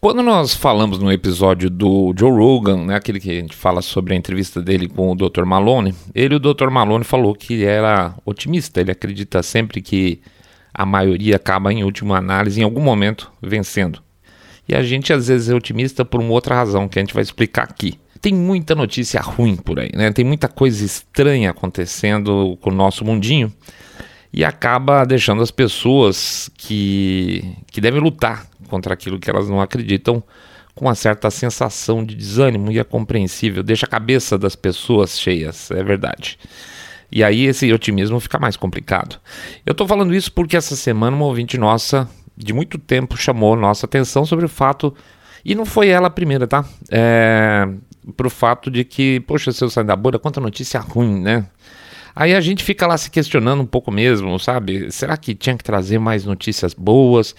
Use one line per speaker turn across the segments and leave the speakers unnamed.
Quando nós falamos no episódio do Joe Rogan, né, aquele que a gente fala sobre a entrevista dele com o Dr. Malone, ele, o Dr. Malone, falou que era otimista. Ele acredita sempre que a maioria acaba, em última análise, em algum momento, vencendo. E a gente às vezes é otimista por uma outra razão que a gente vai explicar aqui. Tem muita notícia ruim por aí, né? Tem muita coisa estranha acontecendo com o nosso mundinho e acaba deixando as pessoas que, que devem lutar contra aquilo que elas não acreditam com uma certa sensação de desânimo e é compreensível, deixa a cabeça das pessoas cheias, é verdade. E aí esse otimismo fica mais complicado. Eu estou falando isso porque essa semana uma ouvinte nossa de muito tempo chamou nossa atenção sobre o fato, e não foi ela a primeira, tá? É, pro fato de que, poxa, seu sai da bolha, quanta notícia ruim, né? Aí a gente fica lá se questionando um pouco mesmo, sabe? Será que tinha que trazer mais notícias boas?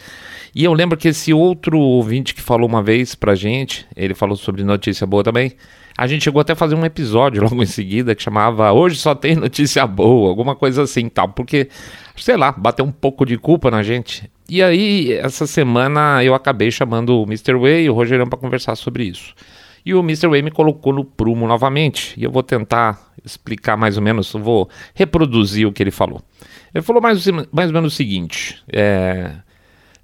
E eu lembro que esse outro ouvinte que falou uma vez pra gente, ele falou sobre notícia boa também. A gente chegou até a fazer um episódio logo em seguida que chamava Hoje só tem notícia boa, alguma coisa assim tal, porque, sei lá, bateu um pouco de culpa na gente. E aí, essa semana eu acabei chamando o Mr. Way e o Rogerão para conversar sobre isso. E o Mr. Way me colocou no prumo novamente. E eu vou tentar explicar mais ou menos, vou reproduzir o que ele falou. Ele falou mais, mais ou menos o seguinte: é,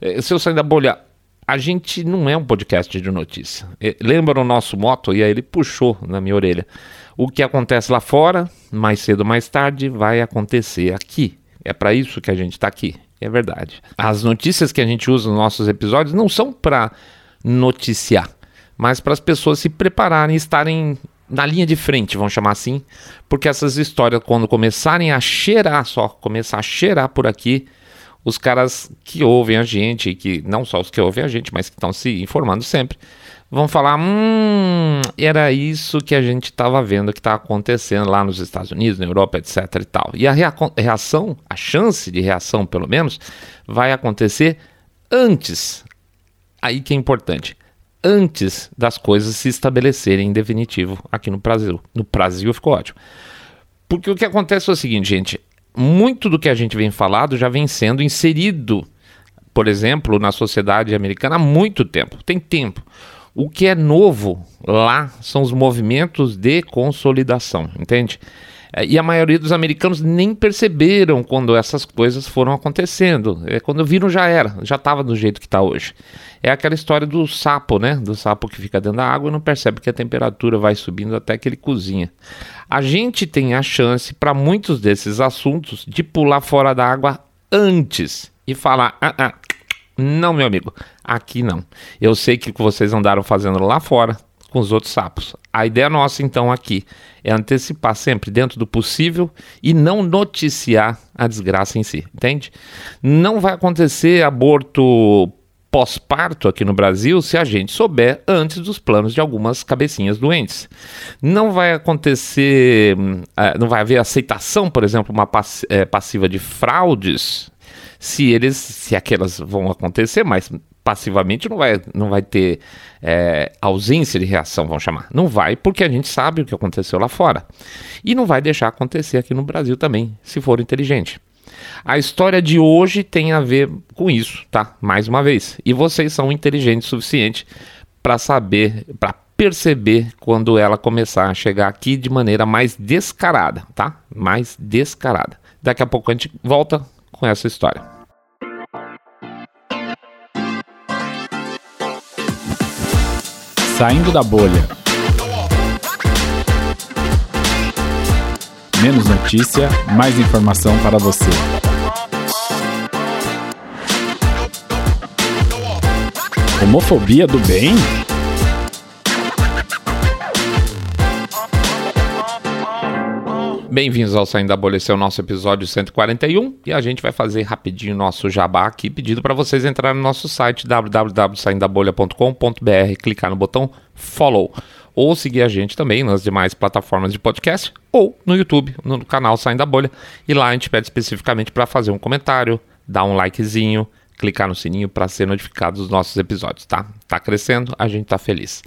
é, se eu sair da bolha, a gente não é um podcast de notícia. É, lembra o nosso moto? E aí ele puxou na minha orelha. O que acontece lá fora, mais cedo ou mais tarde, vai acontecer aqui. É para isso que a gente está aqui. É verdade. As notícias que a gente usa nos nossos episódios não são para noticiar mas para as pessoas se prepararem, estarem na linha de frente, vamos chamar assim, porque essas histórias, quando começarem a cheirar, só começar a cheirar por aqui, os caras que ouvem a gente, que não só os que ouvem a gente, mas que estão se informando sempre, vão falar: hum, era isso que a gente estava vendo que está acontecendo lá nos Estados Unidos, na Europa, etc. e tal. E a reação, a chance de reação, pelo menos, vai acontecer antes. Aí que é importante antes das coisas se estabelecerem em definitivo aqui no Brasil. No Brasil ficou ótimo. Porque o que acontece é o seguinte, gente: muito do que a gente vem falado já vem sendo inserido, por exemplo, na sociedade americana há muito tempo. Tem tempo. O que é novo lá são os movimentos de consolidação, entende? É, e a maioria dos americanos nem perceberam quando essas coisas foram acontecendo. É, quando viram já era, já estava do jeito que está hoje. É aquela história do sapo, né? Do sapo que fica dentro da água e não percebe que a temperatura vai subindo até que ele cozinha. A gente tem a chance para muitos desses assuntos de pular fora da água antes e falar: ah, ah, não, meu amigo, aqui não. Eu sei que vocês andaram fazendo lá fora com os outros sapos. A ideia nossa, então, aqui é antecipar sempre dentro do possível e não noticiar a desgraça em si, entende? Não vai acontecer aborto pós-parto aqui no Brasil se a gente souber antes dos planos de algumas cabecinhas doentes. Não vai acontecer, uh, não vai haver aceitação, por exemplo, uma é, passiva de fraudes se eles, se aquelas vão acontecer, mas passivamente não vai, não vai ter é, ausência de reação, vamos chamar. Não vai, porque a gente sabe o que aconteceu lá fora. E não vai deixar acontecer aqui no Brasil também, se for inteligente. A história de hoje tem a ver com isso, tá? Mais uma vez. E vocês são inteligentes o suficiente para saber, para perceber quando ela começar a chegar aqui de maneira mais descarada, tá? Mais descarada. Daqui a pouco a gente volta com essa história.
Saindo da bolha. Menos notícia, mais informação para você. Homofobia do bem?
Bem-vindos ao Saindo da Bolha, esse é o nosso episódio 141 e a gente vai fazer rapidinho nosso jabá aqui, pedindo para vocês entrarem no nosso site www.saindabolha.com.br, clicar no botão follow ou seguir a gente também nas demais plataformas de podcast ou no YouTube, no canal Saindo da Bolha. E lá a gente pede especificamente para fazer um comentário, dar um likezinho, clicar no sininho para ser notificado dos nossos episódios, tá? Tá crescendo, a gente tá feliz.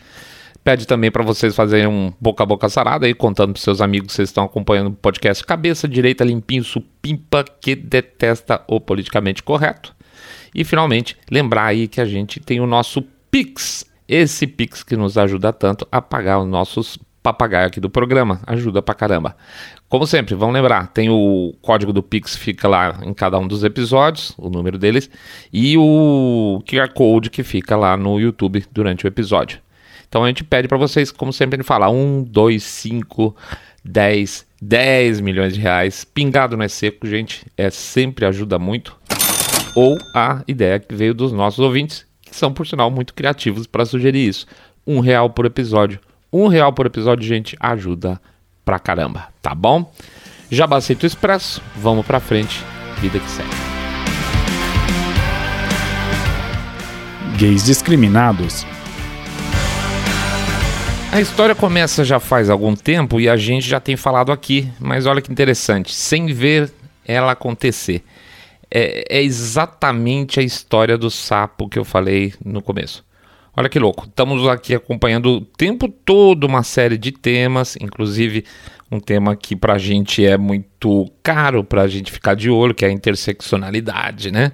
Pede também para vocês fazerem um boca a boca sarada aí, contando para seus amigos que vocês estão acompanhando o podcast Cabeça Direita Limpinho Supimpa, que detesta o politicamente correto. E finalmente, lembrar aí que a gente tem o nosso Pix. Esse Pix que nos ajuda tanto a pagar os nossos papagaio aqui do programa. Ajuda pra caramba. Como sempre, vamos lembrar, tem o código do Pix, fica lá em cada um dos episódios, o número deles, e o QR Code que fica lá no YouTube durante o episódio. Então a gente pede para vocês, como sempre, ele fala: 1, 2, 5, 10, 10 milhões de reais. Pingado não é seco, gente, é sempre ajuda muito. Ou a ideia que veio dos nossos ouvintes, que são, por sinal, muito criativos para sugerir isso. Um real por episódio um real por episódio, gente, ajuda pra caramba, tá bom? Já o expresso, vamos pra frente, vida que segue.
Gays discriminados.
A história começa já faz algum tempo e a gente já tem falado aqui, mas olha que interessante, sem ver ela acontecer. É, é exatamente a história do sapo que eu falei no começo. Olha que louco, estamos aqui acompanhando o tempo todo uma série de temas, inclusive um tema que para a gente é muito caro para a gente ficar de olho, que é a interseccionalidade, né?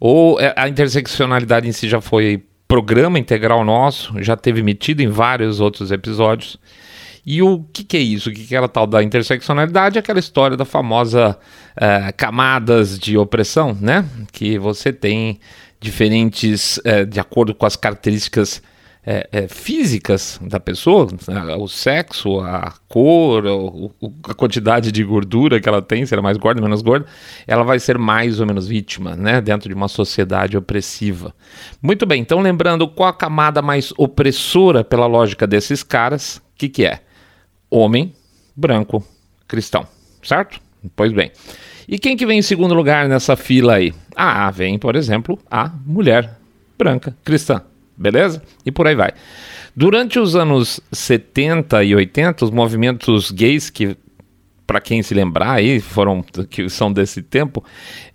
Ou é, a interseccionalidade em si já foi programa integral nosso, já teve metido em vários outros episódios. E o que, que, é isso? O que, que é a tal da interseccionalidade? Aquela história da famosa uh, camadas de opressão, né? Que você tem diferentes é, de acordo com as características é, é, físicas da pessoa, né, o sexo, a cor, a quantidade de gordura que ela tem, se ela é mais gorda ou menos gorda, ela vai ser mais ou menos vítima, né, dentro de uma sociedade opressiva. Muito bem, então lembrando qual a camada mais opressora pela lógica desses caras, o que, que é? Homem, branco, cristão, certo? Pois bem. E quem que vem em segundo lugar nessa fila aí? Ah, vem, por exemplo, a mulher branca cristã, beleza? E por aí vai. Durante os anos 70 e 80, os movimentos gays que para quem se lembrar aí, foram que são desse tempo,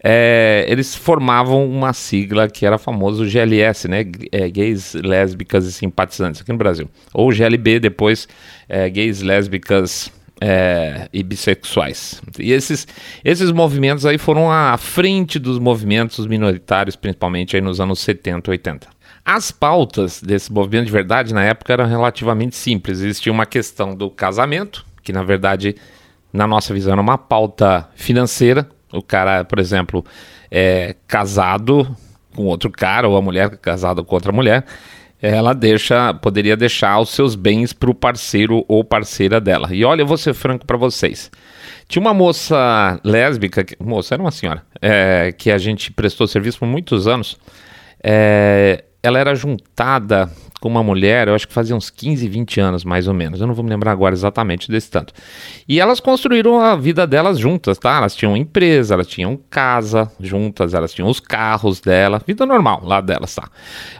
é, eles formavam uma sigla que era famoso GLS, né? É, gays, lésbicas e simpatizantes aqui no Brasil. Ou GLB depois, é, gays, lésbicas é, e bissexuais. E esses, esses movimentos aí foram à frente dos movimentos minoritários, principalmente aí nos anos 70, 80. As pautas desse movimento de verdade na época eram relativamente simples. Existia uma questão do casamento, que na verdade, na nossa visão, era uma pauta financeira. O cara, por exemplo, é casado com outro cara, ou a mulher casada com outra mulher, ela deixa, poderia deixar os seus bens para o parceiro ou parceira dela. E olha, eu vou ser franco para vocês. Tinha uma moça lésbica, moça, era uma senhora, é, que a gente prestou serviço por muitos anos. É, ela era juntada com uma mulher, eu acho que fazia uns 15, 20 anos mais ou menos, eu não vou me lembrar agora exatamente desse tanto. E elas construíram a vida delas juntas, tá? Elas tinham empresa, elas tinham casa juntas, elas tinham os carros dela, vida normal lá delas, tá?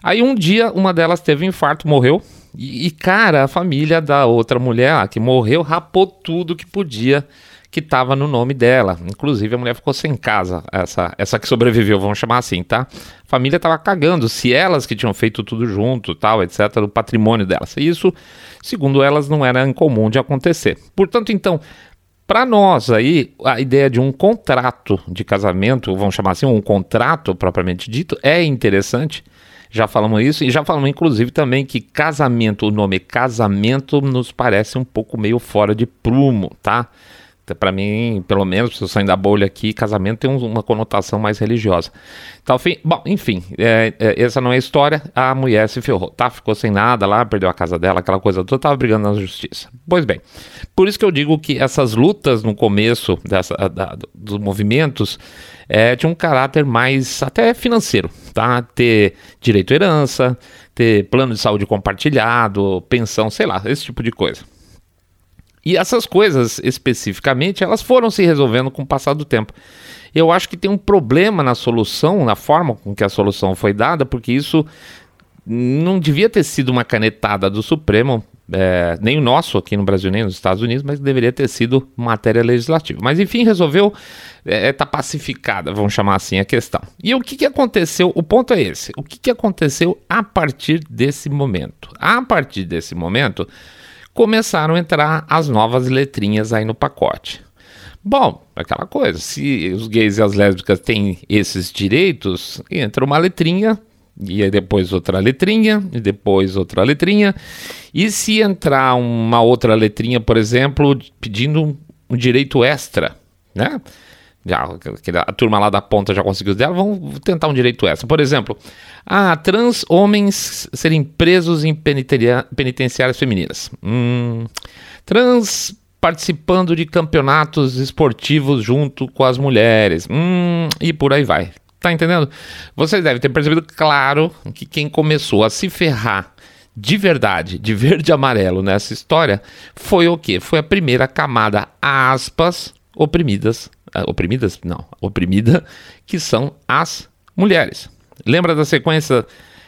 Aí um dia uma delas teve um infarto, morreu. E, e cara, a família da outra mulher que morreu rapou tudo que podia que estava no nome dela. Inclusive, a mulher ficou sem casa, essa, essa que sobreviveu, vamos chamar assim, tá? A família estava cagando se elas que tinham feito tudo junto, tal, etc., do patrimônio delas. E isso, segundo elas, não era incomum de acontecer. Portanto, então, para nós aí, a ideia de um contrato de casamento, vamos chamar assim, um contrato propriamente dito, é interessante. Já falamos isso e já falamos inclusive também que casamento, o nome casamento nos parece um pouco meio fora de prumo, tá? Para mim, pelo menos, se eu sair da bolha aqui, casamento tem uma conotação mais religiosa. Então, bom, enfim, é, é, essa não é a história. A mulher se ferrou, tá? Ficou sem nada lá, perdeu a casa dela, aquela coisa toda, tava brigando na justiça. Pois bem, por isso que eu digo que essas lutas no começo dessa, da, dos movimentos é, tinham um caráter mais até financeiro, tá? Ter direito à herança, ter plano de saúde compartilhado, pensão, sei lá, esse tipo de coisa. E essas coisas, especificamente, elas foram se resolvendo com o passar do tempo. Eu acho que tem um problema na solução, na forma com que a solução foi dada, porque isso não devia ter sido uma canetada do Supremo, é, nem o nosso aqui no Brasil, nem nos Estados Unidos, mas deveria ter sido matéria legislativa. Mas enfim, resolveu, está é, tá pacificada, vamos chamar assim a questão. E o que, que aconteceu? O ponto é esse: o que, que aconteceu a partir desse momento? A partir desse momento, começaram a entrar as novas letrinhas aí no pacote. Bom, aquela coisa, se os gays e as lésbicas têm esses direitos, entra uma letrinha E depois outra letrinha, e depois outra letrinha. E se entrar uma outra letrinha, por exemplo, pedindo um direito extra, né? Já, a turma lá da ponta já conseguiu dela, vamos tentar um direito extra. Por exemplo, ah, trans homens serem presos em penitenciárias femininas. Hum, trans participando de campeonatos esportivos junto com as mulheres. Hum, e por aí vai. Tá entendendo? Vocês devem ter percebido, claro, que quem começou a se ferrar de verdade, de verde e amarelo nessa história, foi o quê? Foi a primeira camada, aspas, oprimidas. Uh, oprimidas? Não, oprimida, que são as mulheres. Lembra da sequência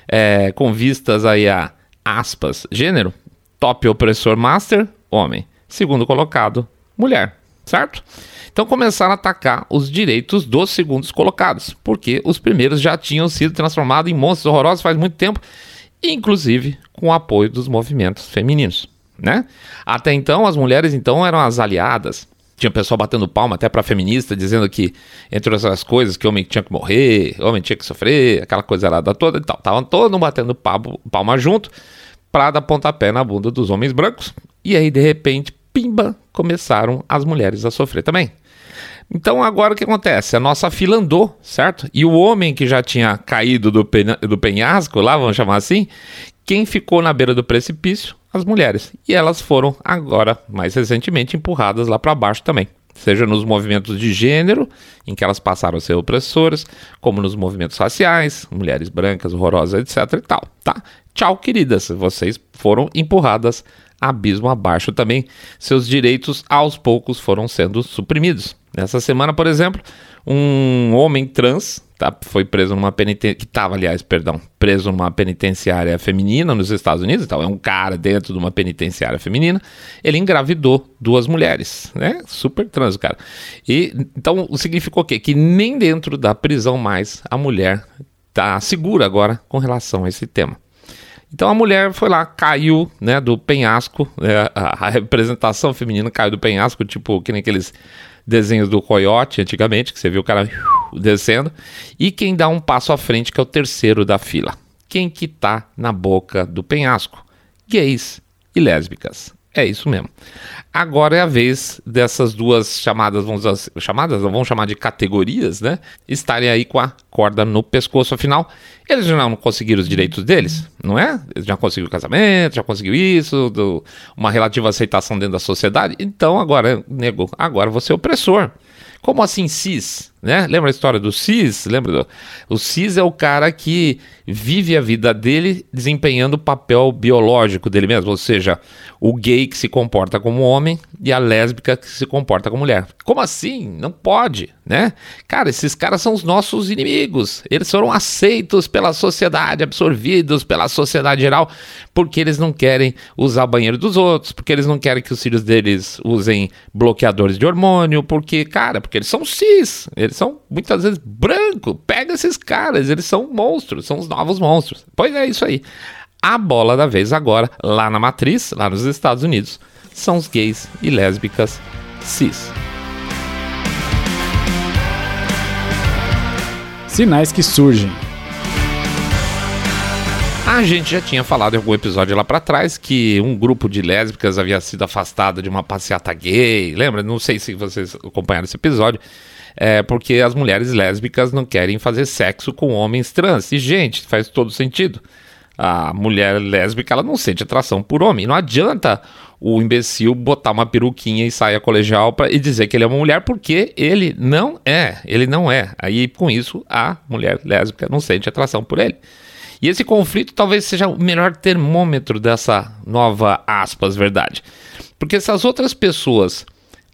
é, com vistas aí a aspas, gênero? Top opressor master, homem. Segundo colocado, mulher, certo? Então começaram a atacar os direitos dos segundos colocados, porque os primeiros já tinham sido transformados em monstros horrorosos faz muito tempo, inclusive com o apoio dos movimentos femininos, né? Até então as mulheres então eram as aliadas. Tinha pessoal batendo palma até para feminista, dizendo que, entre outras coisas, que homem tinha que morrer, homem tinha que sofrer, aquela coisa lá toda e tal. Estavam todos batendo palma junto para dar pontapé na bunda dos homens brancos. E aí, de repente, pimba, começaram as mulheres a sofrer também. Então agora o que acontece? A nossa fila andou, certo? E o homem que já tinha caído do, do penhasco, lá vamos chamar assim, quem ficou na beira do precipício? As mulheres. E elas foram agora, mais recentemente, empurradas lá para baixo também. Seja nos movimentos de gênero, em que elas passaram a ser opressoras, como nos movimentos raciais, mulheres brancas, horrorosas, etc e tal, tá? Tchau, queridas, vocês foram empurradas abismo abaixo também. Seus direitos aos poucos foram sendo suprimidos. Nessa semana, por exemplo, um homem trans tá, foi preso numa penitenciária, que estava, aliás, perdão, preso numa penitenciária feminina nos Estados Unidos, então é um cara dentro de uma penitenciária feminina, ele engravidou duas mulheres, né? Super trans, cara. E então significou o quê? Que nem dentro da prisão mais a mulher tá segura agora com relação a esse tema. Então a mulher foi lá, caiu né, do penhasco, né, a, representação feminina caiu do penhasco, tipo que nem aqueles desenhos do coiote antigamente, que você viu o cara descendo. E quem dá um passo à frente, que é o terceiro da fila. Quem que tá na boca do penhasco? Gays e lésbicas. É isso mesmo. Agora é a vez dessas duas chamadas, vamos dizer, chamadas, vamos chamar de categorias, né? Estarem aí com a corda no pescoço. Afinal, eles já não conseguiram os direitos deles, não é? Eles já conseguiram casamento, já conseguiu isso, do, uma relativa aceitação dentro da sociedade. Então agora, nego, agora você é opressor. Como assim cis? Né? Lembra a história do cis? Lembra do... O cis é o cara que vive a vida dele desempenhando o papel biológico dele mesmo, ou seja, o gay que se comporta como homem e a lésbica que se comporta como mulher. Como assim? Não pode, né? Cara, esses caras são os nossos inimigos. Eles foram aceitos pela sociedade, absorvidos pela sociedade geral, porque eles não querem usar o banheiro dos outros, porque eles não querem que os filhos deles usem bloqueadores de hormônio, porque, cara, porque eles são cis, eles são muitas vezes branco. Pega esses caras, eles são monstros, são os novos monstros. Pois é isso aí. A bola da vez agora, lá na matriz, lá nos Estados Unidos, são os gays e lésbicas cis.
Sinais que surgem.
A gente já tinha falado em algum episódio lá para trás que um grupo de lésbicas havia sido afastado de uma passeata gay. Lembra? Não sei se vocês acompanharam esse episódio. É porque as mulheres lésbicas não querem fazer sexo com homens trans. E, gente, faz todo sentido a mulher lésbica ela não sente atração por homem. Não adianta o imbecil botar uma peruquinha e saia colegial pra, e dizer que ele é uma mulher, porque ele não é. Ele não é. Aí, com isso, a mulher lésbica não sente atração por ele. E esse conflito talvez seja o melhor termômetro dessa nova aspas verdade. Porque se as outras pessoas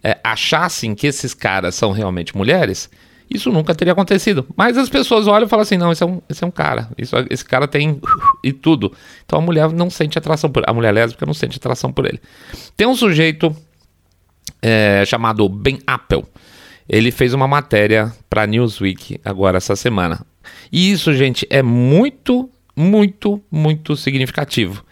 é, achassem que esses caras são realmente mulheres, isso nunca teria acontecido. Mas as pessoas olham e falam assim: não, esse é um, esse é um cara. Isso, esse cara tem e tudo. Então a mulher não sente atração por A mulher lésbica não sente atração por ele. Tem um sujeito é, chamado Ben Apple. Ele fez uma matéria para Newsweek agora essa semana. E isso, gente, é muito, muito, muito significativo.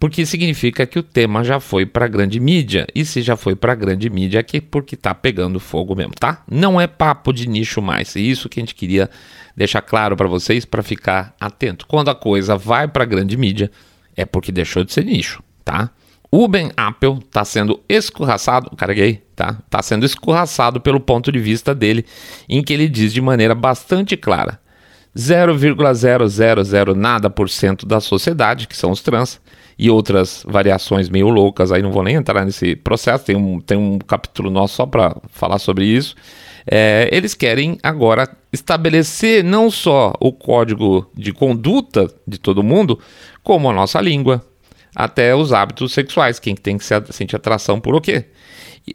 Porque significa que o tema já foi para grande mídia. E se já foi para grande mídia é que porque tá pegando fogo mesmo, tá? Não é papo de nicho mais. E isso que a gente queria deixar claro para vocês para ficar atento. Quando a coisa vai para grande mídia é porque deixou de ser nicho, tá? O Ben Apple está sendo escorraçado, cara é gay, tá? Está sendo escorraçado pelo ponto de vista dele, em que ele diz de maneira bastante clara: 0,000 nada por cento da sociedade, que são os trans, e outras variações meio loucas, aí não vou nem entrar nesse processo, tem um, tem um capítulo nosso só para falar sobre isso. É, eles querem agora estabelecer não só o código de conduta de todo mundo, como a nossa língua, até os hábitos sexuais, quem tem que sentir atração por o quê.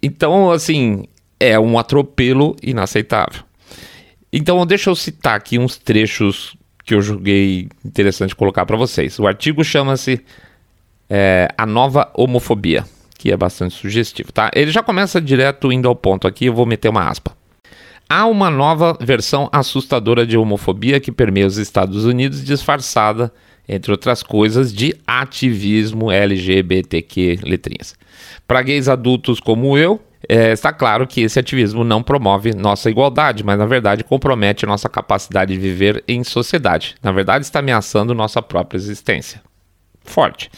Então, assim, é um atropelo inaceitável. Então, deixa eu citar aqui uns trechos que eu julguei interessante colocar para vocês. O artigo chama-se é, A Nova Homofobia, que é bastante sugestivo, tá? Ele já começa direto indo ao ponto aqui, eu vou meter uma aspa. Há uma nova versão assustadora de homofobia que permeia os Estados Unidos, disfarçada, entre outras coisas, de ativismo LGBTQ letrinhas. Para gays adultos como eu, é, está claro que esse ativismo não promove nossa igualdade, mas na verdade compromete nossa capacidade de viver em sociedade. Na verdade, está ameaçando nossa própria existência. Forte.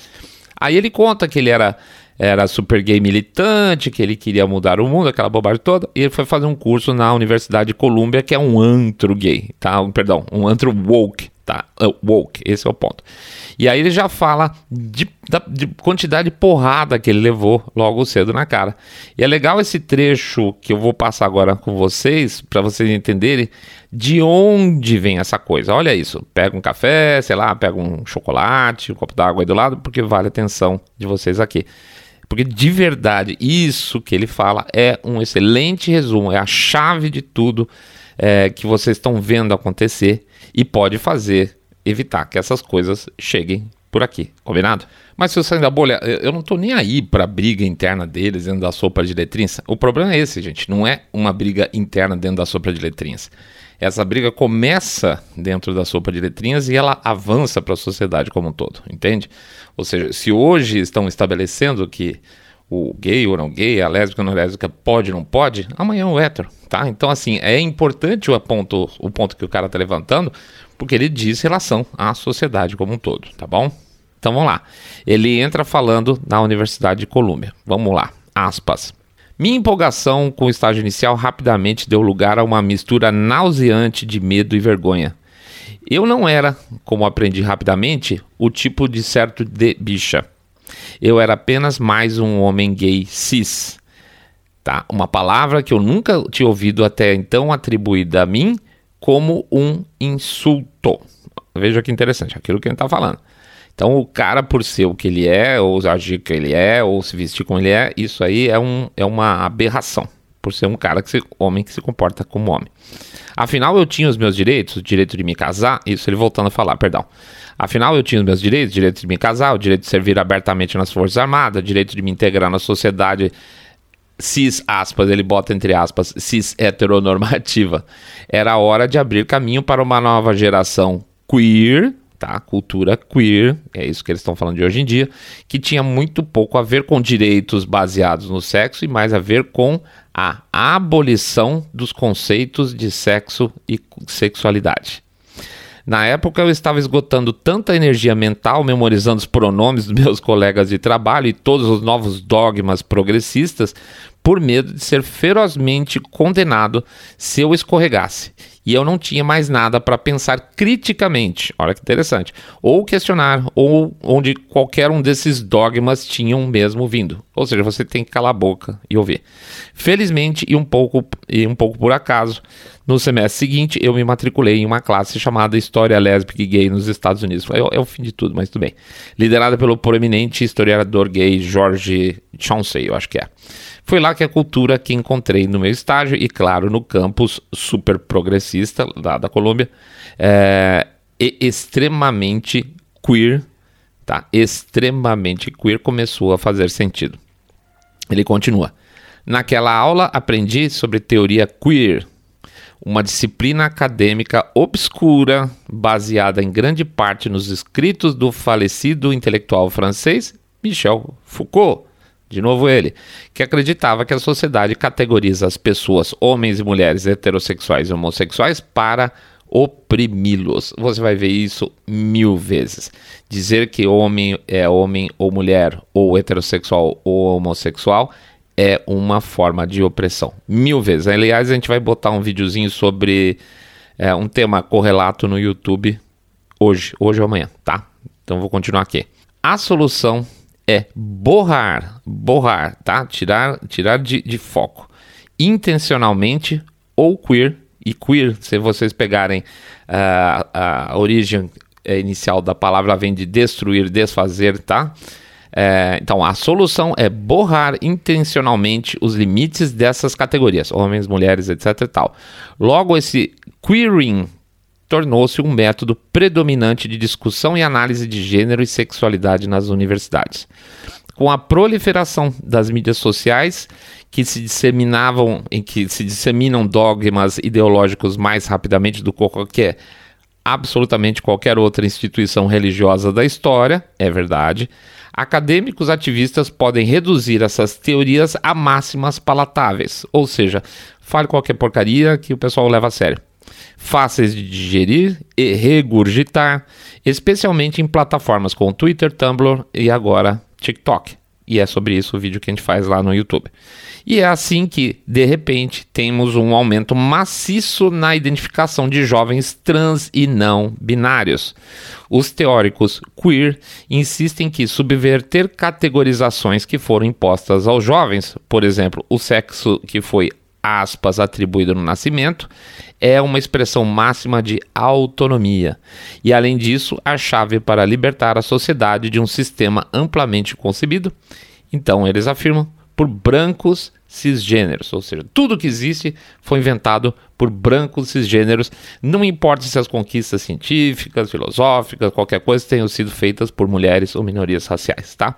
Aí ele conta que ele era, era super gay militante, que ele queria mudar o mundo, aquela bobagem toda, e ele foi fazer um curso na Universidade de Colômbia, que é um antro gay, tá? Perdão, um antro woke, tá? Uh, woke, esse é o ponto. E aí ele já fala de, da, de quantidade de porrada que ele levou logo cedo na cara. E é legal esse trecho que eu vou passar agora com vocês, para vocês entenderem de onde vem essa coisa. Olha isso, pega um café, sei lá, pega um chocolate, um copo d'água aí do lado, porque vale a atenção de vocês aqui. Porque de verdade, isso que ele fala é um excelente resumo, é a chave de tudo é, que vocês estão vendo acontecer e pode fazer evitar que essas coisas cheguem por aqui, combinado? Mas se eu sair da bolha, eu não tô nem aí pra briga interna deles dentro da sopa de letrinhas. O problema é esse, gente, não é uma briga interna dentro da sopa de letrinhas. Essa briga começa dentro da sopa de letrinhas e ela avança para a sociedade como um todo, entende? Ou seja, se hoje estão estabelecendo que o gay ou não gay, a lésbica ou não lésbica pode ou não pode, amanhã é o hétero, tá? Então, assim, é importante o ponto, o ponto que o cara tá levantando, porque ele diz relação à sociedade como um todo, tá bom? Então vamos lá. Ele entra falando na Universidade de Colômbia. Vamos lá. Aspas. Minha empolgação com o estágio inicial rapidamente deu lugar a uma mistura nauseante de medo e vergonha. Eu não era, como aprendi rapidamente, o tipo de certo de bicha. Eu era apenas mais um homem gay cis. Tá? Uma palavra que eu nunca tinha ouvido até então atribuída a mim como um insulto. Veja que interessante, aquilo que ele está falando. Então, o cara, por ser o que ele é, ou agir que ele é, ou se vestir como ele é, isso aí é, um, é uma aberração. Por ser um cara que se, homem que se comporta como homem. Afinal, eu tinha os meus direitos, o direito de me casar, isso ele voltando a falar, perdão. Afinal, eu tinha os meus direitos, o direito de me casar, o direito de servir abertamente nas Forças Armadas, o direito de me integrar na sociedade cis, aspas, ele bota entre aspas, cis heteronormativa. Era hora de abrir caminho para uma nova geração queer, tá? Cultura queer, é isso que eles estão falando de hoje em dia, que tinha muito pouco a ver com direitos baseados no sexo e mais a ver com a abolição dos conceitos de sexo e sexualidade. Na época eu estava esgotando tanta energia mental memorizando os pronomes dos meus colegas de trabalho e todos os novos dogmas progressistas por medo de ser ferozmente condenado se eu escorregasse. E eu não tinha mais nada para pensar criticamente, olha que interessante, ou questionar, ou onde qualquer um desses dogmas tinham mesmo vindo. Ou seja, você tem que calar a boca e ouvir. Felizmente, e um pouco, e um pouco por acaso, no semestre seguinte eu me matriculei em uma classe chamada História Lésbica e Gay nos Estados Unidos. É, é o fim de tudo, mas tudo bem. Liderada pelo proeminente historiador gay George Chauncey, eu acho que é. Foi lá que a cultura que encontrei no meu estágio e, claro, no campus super progressista lá da Colômbia, é, extremamente queer, tá? Extremamente queer começou a fazer sentido. Ele continua. Naquela aula aprendi sobre teoria queer, uma disciplina acadêmica obscura, baseada em grande parte nos escritos do falecido intelectual francês Michel Foucault. De novo ele, que acreditava que a sociedade categoriza as pessoas, homens e mulheres heterossexuais e homossexuais, para oprimi-los. Você vai ver isso mil vezes. Dizer que homem é homem ou mulher, ou heterossexual ou homossexual, é uma forma de opressão. Mil vezes. Aliás, a gente vai botar um videozinho sobre é, um tema correlato no YouTube hoje, hoje ou amanhã, tá? Então vou continuar aqui. A solução é borrar, borrar, tá? Tirar, tirar de, de foco intencionalmente ou queer e queer, se vocês pegarem uh, a origem inicial da palavra, vem de destruir, desfazer, tá? É, então, a solução é borrar intencionalmente os limites dessas categorias, homens, mulheres, etc tal. Logo, esse queering tornou-se um método predominante de discussão e análise de gênero e sexualidade nas universidades. Com a proliferação das mídias sociais que se disseminavam, em que se disseminam dogmas ideológicos mais rapidamente do que qualquer absolutamente qualquer outra instituição religiosa da história, é verdade. Acadêmicos ativistas podem reduzir essas teorias a máximas palatáveis, ou seja, fale qualquer porcaria que o pessoal leva a sério fáceis de digerir e regurgitar, especialmente em plataformas como Twitter, Tumblr e agora TikTok. E é sobre isso o vídeo que a gente faz lá no YouTube. E é assim que, de repente, temos um aumento maciço na identificação de jovens trans e não binários. Os teóricos queer insistem que subverter categorizações que foram impostas aos jovens, por exemplo, o sexo que foi aspas, atribuído no nascimento, é uma expressão máxima de autonomia. E além disso, a chave para libertar a sociedade de um sistema amplamente concebido. Então, eles afirmam por brancos cisgêneros, ou seja, tudo que existe foi inventado por brancos cisgêneros, não importa se as conquistas científicas, filosóficas, qualquer coisa tenham sido feitas por mulheres ou minorias raciais, tá?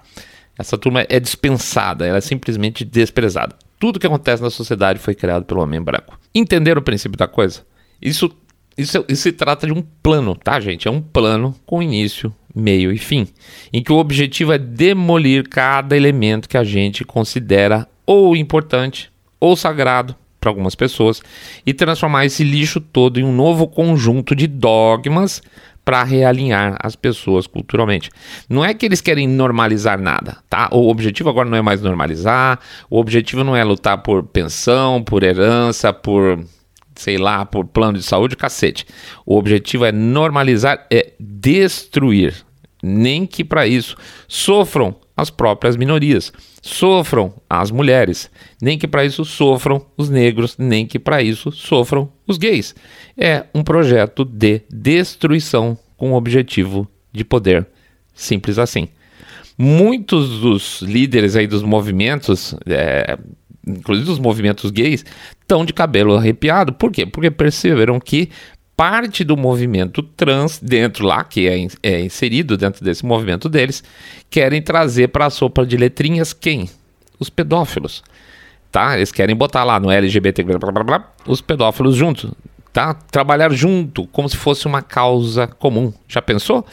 Essa turma é dispensada, ela é simplesmente desprezada. Tudo que acontece na sociedade foi criado pelo homem branco. Entender o princípio da coisa? Isso, isso, isso se trata de um plano, tá, gente? É um plano com início, meio e fim, em que o objetivo é demolir cada elemento que a gente considera ou importante ou sagrado para algumas pessoas e transformar esse lixo todo em um novo conjunto de dogmas para realinhar as pessoas culturalmente. Não é que eles querem normalizar nada, tá? O objetivo agora não é mais normalizar, o objetivo não é lutar por pensão, por herança, por sei lá, por plano de saúde, cacete. O objetivo é normalizar, é destruir. Nem que para isso sofram as próprias minorias, sofram as mulheres, nem que para isso sofram os negros, nem que para isso sofram os gays. É um projeto de destruição com o objetivo de poder, simples assim. Muitos dos líderes aí dos movimentos, é, inclusive dos movimentos gays, estão de cabelo arrepiado. Por quê? Porque perceberam que parte do movimento trans dentro lá, que é, é inserido dentro desse movimento deles, querem trazer para a sopa de letrinhas quem? Os pedófilos. Tá? Eles querem botar lá no LGBT blá, blá, blá, os pedófilos juntos, tá? Trabalhar junto, como se fosse uma causa comum. Já pensou?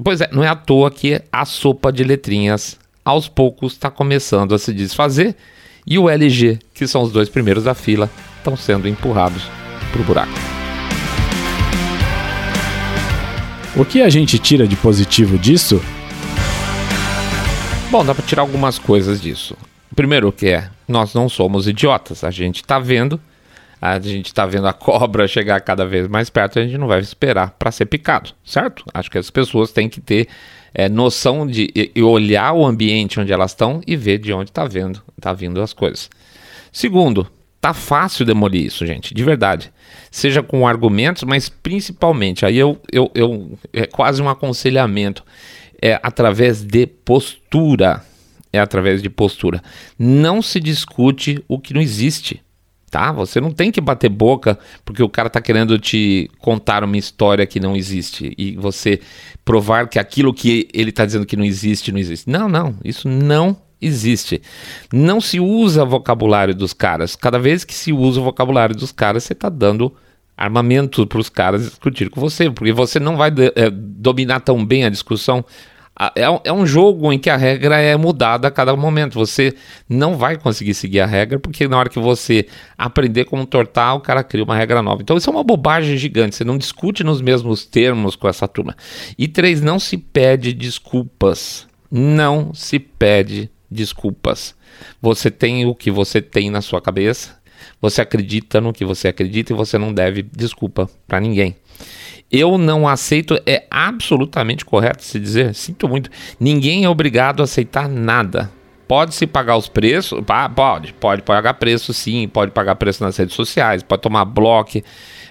Pois é, não é à toa que a sopa de letrinhas aos poucos está começando a se desfazer e o LG, que são os dois primeiros da fila, estão sendo empurrados para o buraco.
O que a gente tira de positivo disso?
Bom, dá para tirar algumas coisas disso. Primeiro que é, nós não somos idiotas. A gente está vendo, a gente está vendo a cobra chegar cada vez mais perto, a gente não vai esperar para ser picado, certo? Acho que as pessoas têm que ter é, noção de e olhar o ambiente onde elas estão e ver de onde está vendo, tá vindo as coisas. Segundo, Tá fácil demolir isso, gente, de verdade. Seja com argumentos, mas principalmente, aí eu, eu, eu é quase um aconselhamento, é através de postura. É através de postura. Não se discute o que não existe, tá? Você não tem que bater boca porque o cara tá querendo te contar uma história que não existe e você provar que aquilo que ele tá dizendo que não existe, não existe. Não, não, isso não existe. Não se usa vocabulário dos caras. Cada vez que se usa o vocabulário dos caras, você está dando armamento para os caras discutir com você, porque você não vai é, dominar tão bem a discussão. É, é, um jogo em que a regra é mudada a cada momento. Você não vai conseguir seguir a regra, porque na hora que você aprender como tortar, o cara cria uma regra nova. Então isso é uma bobagem gigante. Você não discute nos mesmos termos com essa turma. E três, não se pede desculpas. Não se pede desculpas. Você tem o que você tem na sua cabeça você acredita no que você acredita e você não deve desculpa para ninguém. Eu não aceito, é absolutamente correto se dizer, sinto muito. Ninguém é obrigado a aceitar nada. Pode-se pagar os preços? Pode, pode pagar preço sim, pode pagar preço nas redes sociais, pode tomar bloco,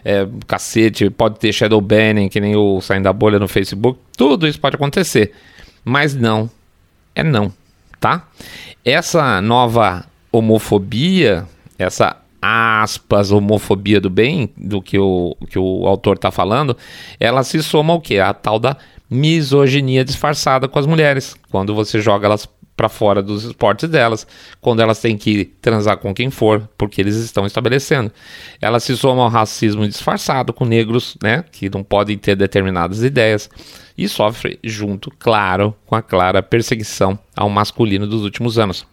é, cacete, pode ter shadow banning, que nem o saindo da bolha no Facebook. Tudo isso pode acontecer. Mas não, é não, tá? Essa nova homofobia, essa aspas, homofobia do bem, do que o, que o autor está falando, ela se soma ao que? A tal da misoginia disfarçada com as mulheres. Quando você joga elas para fora dos esportes delas, quando elas têm que transar com quem for, porque eles estão estabelecendo. Ela se soma ao racismo disfarçado com negros, né, que não podem ter determinadas ideias, e sofre junto, claro, com a clara perseguição ao masculino dos últimos anos.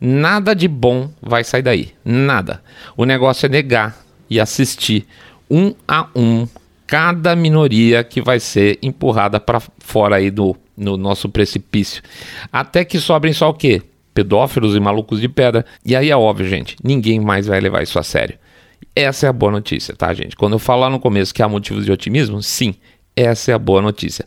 Nada de bom vai sair daí. Nada. O negócio é negar e assistir um a um cada minoria que vai ser empurrada para fora aí do no nosso precipício. Até que sobrem só o quê? Pedófilos e malucos de pedra. E aí é óbvio, gente, ninguém mais vai levar isso a sério. Essa é a boa notícia, tá, gente? Quando eu falar no começo que há motivos de otimismo, sim, essa é a boa notícia.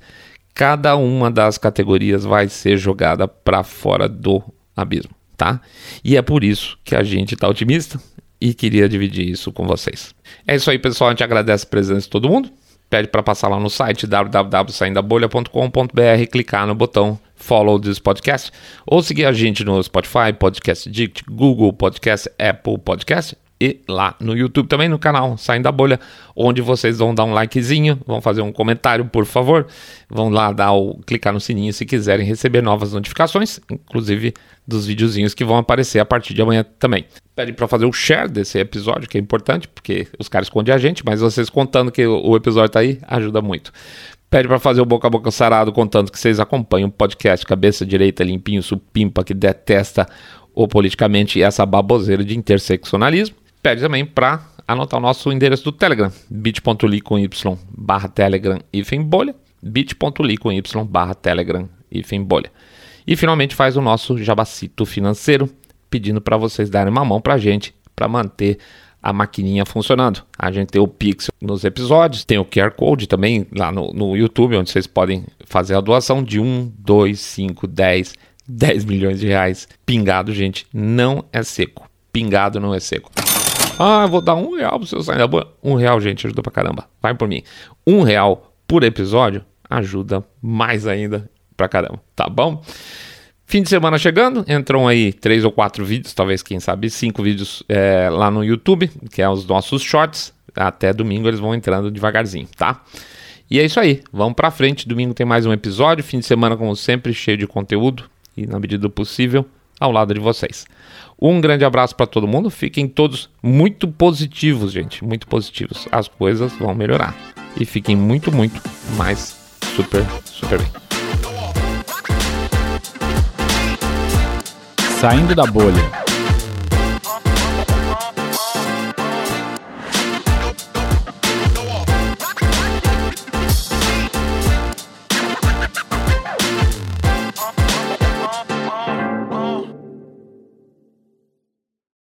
Cada uma das categorias vai ser jogada para fora do abismo tá? E é por isso que a gente tá otimista e queria dividir isso com vocês. É isso aí, pessoal. A gente agradece a presença de todo mundo. Pede para passar lá no site www.saindabolha.com.br, clicar no botão follow this podcast ou seguir a gente no Spotify, Podcast Dict, Google Podcast, Apple Podcast e lá no YouTube também, no canal Saindo da Bolha, onde vocês vão dar um likezinho, vão fazer um comentário, por favor, vão lá dar o, clicar no sininho se quiserem receber novas notificações, inclusive dos videozinhos que vão aparecer a partir de amanhã também. Pede para fazer o share desse episódio, que é importante, porque os caras escondem a gente, mas vocês contando que o episódio tá aí, ajuda muito. Pede para fazer o boca a boca sarado, contando que vocês acompanham o podcast Cabeça Direita Limpinho Supimpa, que detesta o politicamente essa baboseira de interseccionalismo pede também para anotar o nosso endereço do Telegram, bit.ly com y barra telegram hífen bolha, bit.ly com y barra telegram hífen bolha. E finalmente faz o nosso jabacito financeiro, pedindo para vocês darem uma mão para a gente, para manter a maquininha funcionando. A gente tem o Pix nos episódios, tem o QR Code também lá no, no YouTube, onde vocês podem fazer a doação de 1, 2, 5, 10, 10 milhões de reais. Pingado, gente, não é seco. Pingado não é seco. Ah, vou dar um real pro seu da boa. Um real, gente, ajuda pra caramba. Vai por mim. Um real por episódio ajuda mais ainda pra caramba, tá bom? Fim de semana chegando, entram aí três ou quatro vídeos, talvez, quem sabe, cinco vídeos é, lá no YouTube, que é os nossos shorts. Até domingo eles vão entrando devagarzinho, tá? E é isso aí, vamos pra frente. Domingo tem mais um episódio, fim de semana, como sempre, cheio de conteúdo e, na medida do possível, ao lado de vocês. Um grande abraço para todo mundo. Fiquem todos muito positivos, gente. Muito positivos. As coisas vão melhorar. E fiquem muito, muito mais super, super bem.
Saindo da bolha.